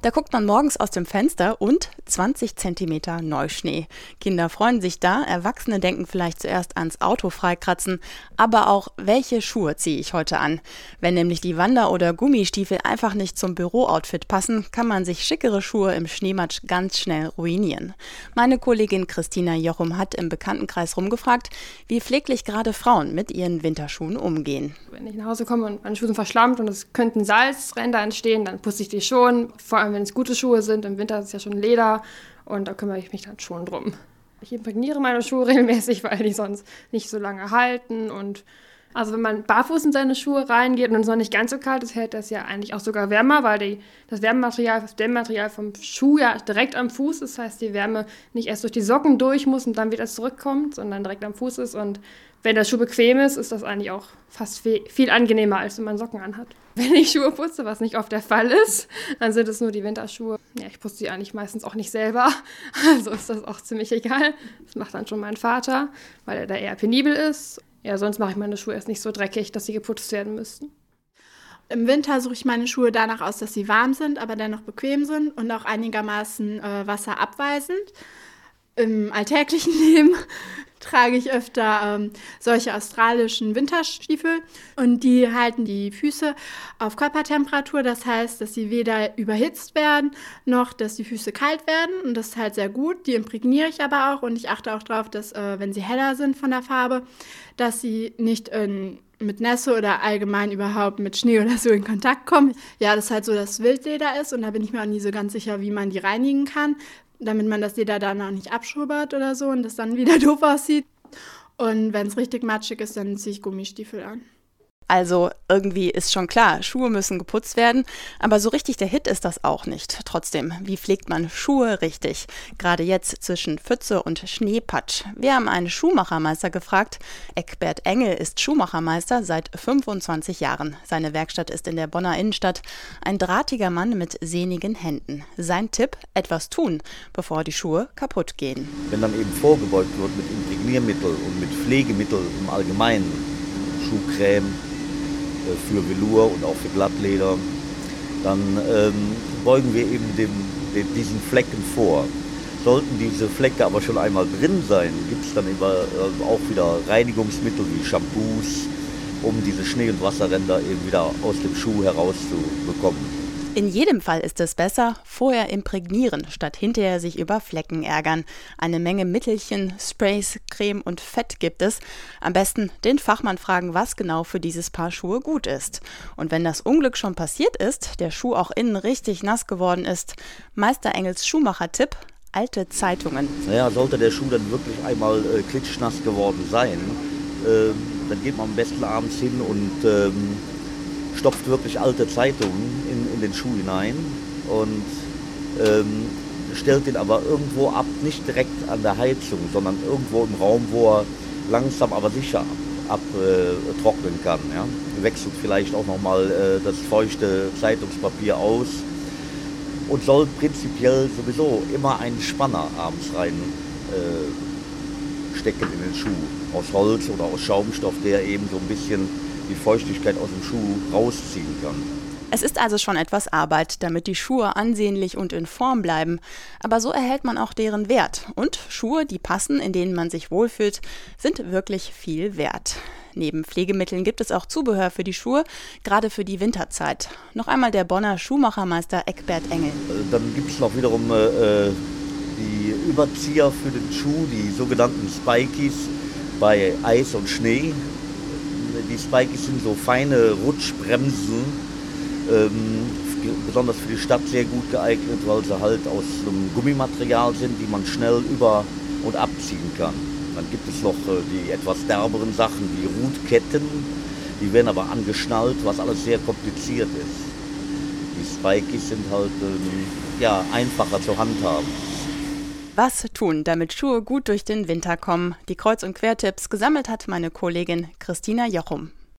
Da guckt man morgens aus dem Fenster und 20 Zentimeter Neuschnee. Kinder freuen sich da, Erwachsene denken vielleicht zuerst ans Auto freikratzen, aber auch, welche Schuhe ziehe ich heute an? Wenn nämlich die Wander- oder Gummistiefel einfach nicht zum Bürooutfit passen, kann man sich schickere Schuhe im Schneematsch ganz schnell ruinieren. Meine Kollegin Christina Jochum hat im Bekanntenkreis rumgefragt, wie pfleglich gerade Frauen mit ihren Winterschuhen umgehen. Wenn ich nach Hause komme und meine Schuhe sind verschlammt und es könnten Salzränder entstehen, dann putze ich die schon. Vor allem wenn es gute Schuhe sind. Im Winter ist es ja schon Leder und da kümmere ich mich dann schon drum. Ich imprägniere meine Schuhe regelmäßig, weil die sonst nicht so lange halten und also wenn man barfuß in seine Schuhe reingeht und es noch nicht ganz so kalt ist, hält das ja eigentlich auch sogar wärmer, weil die, das Wärmematerial, das Dämmmaterial vom Schuh ja direkt am Fuß ist. Das heißt, die Wärme nicht erst durch die Socken durch muss und dann wieder zurückkommt, sondern direkt am Fuß ist. Und wenn der Schuh bequem ist, ist das eigentlich auch fast viel, angenehmer, als wenn man Socken anhat. Wenn ich Schuhe putze, was nicht oft der Fall ist, dann sind es nur die Winterschuhe. Ja, ich putze die eigentlich meistens auch nicht selber, also ist das auch ziemlich egal. Das macht dann schon mein Vater, weil er da eher penibel ist. Ja, sonst mache ich meine Schuhe erst nicht so dreckig, dass sie geputzt werden müssten. Im Winter suche ich meine Schuhe danach aus, dass sie warm sind, aber dennoch bequem sind und auch einigermaßen äh, wasserabweisend. Im alltäglichen Leben trage ich öfter ähm, solche australischen Winterstiefel und die halten die Füße auf Körpertemperatur. Das heißt, dass sie weder überhitzt werden, noch dass die Füße kalt werden und das ist halt sehr gut. Die imprägniere ich aber auch und ich achte auch darauf, dass äh, wenn sie heller sind von der Farbe, dass sie nicht in mit Nässe oder allgemein überhaupt mit Schnee oder so in Kontakt kommen. Ja, das ist halt so, dass Wildleder ist und da bin ich mir auch nie so ganz sicher, wie man die reinigen kann, damit man das Leder dann auch nicht abschubbert oder so und das dann wieder doof aussieht. Und wenn es richtig matschig ist, dann ziehe ich Gummistiefel an. Also irgendwie ist schon klar, Schuhe müssen geputzt werden, aber so richtig der Hit ist das auch nicht. Trotzdem, wie pflegt man Schuhe richtig? Gerade jetzt zwischen Pfütze und Schneepatsch. Wir haben einen Schuhmachermeister gefragt. Eckbert Engel ist Schuhmachermeister seit 25 Jahren. Seine Werkstatt ist in der Bonner Innenstadt. Ein drahtiger Mann mit sehnigen Händen. Sein Tipp, etwas tun, bevor die Schuhe kaputt gehen. Wenn dann eben vorgebeugt wird mit Imprägniermittel und mit Pflegemittel im Allgemeinen, Schuhcreme, für Velour und auch für Glattleder, dann ähm, beugen wir eben dem, dem, diesen Flecken vor. Sollten diese Flecke aber schon einmal drin sein, gibt es dann immer, äh, auch wieder Reinigungsmittel wie Shampoos, um diese Schnee- und Wasserränder eben wieder aus dem Schuh herauszubekommen. In jedem Fall ist es besser, vorher imprägnieren, statt hinterher sich über Flecken ärgern. Eine Menge Mittelchen, Sprays, Creme und Fett gibt es. Am besten den Fachmann fragen, was genau für dieses Paar Schuhe gut ist. Und wenn das Unglück schon passiert ist, der Schuh auch innen richtig nass geworden ist, Meister Engels Schuhmacher-Tipp, alte Zeitungen. Naja, sollte der Schuh dann wirklich einmal äh, klitschnass geworden sein, äh, dann geht man am besten abends hin und ähm, stopft wirklich alte Zeitungen in, in den Schuh hinein und ähm, stellt den aber irgendwo ab, nicht direkt an der Heizung, sondern irgendwo im Raum, wo er langsam aber sicher abtrocknen äh, kann. Ja? Wechselt vielleicht auch nochmal äh, das feuchte Zeitungspapier aus und soll prinzipiell sowieso immer einen Spanner abends rein äh, stecken in den Schuh. Aus Holz oder aus Schaumstoff, der eben so ein bisschen die Feuchtigkeit aus dem Schuh rausziehen kann. Es ist also schon etwas Arbeit, damit die Schuhe ansehnlich und in Form bleiben. Aber so erhält man auch deren Wert. Und Schuhe, die passen, in denen man sich wohlfühlt, sind wirklich viel wert. Neben Pflegemitteln gibt es auch Zubehör für die Schuhe, gerade für die Winterzeit. Noch einmal der Bonner Schuhmachermeister Eckbert Engel. Äh, dann gibt es noch wiederum äh, die Überzieher für den Schuh, die sogenannten Spikies bei Eis und Schnee die Spikes sind so feine Rutschbremsen, ähm, besonders für die Stadt sehr gut geeignet, weil sie halt aus einem Gummimaterial sind, die man schnell über- und abziehen kann. Dann gibt es noch äh, die etwas derberen Sachen wie Rutketten, die werden aber angeschnallt, was alles sehr kompliziert ist. Die Spikes sind halt ähm, ja, einfacher zu handhaben. Was tun, damit Schuhe gut durch den Winter kommen? Die Kreuz- und Quertipps gesammelt hat meine Kollegin Christina Jochum.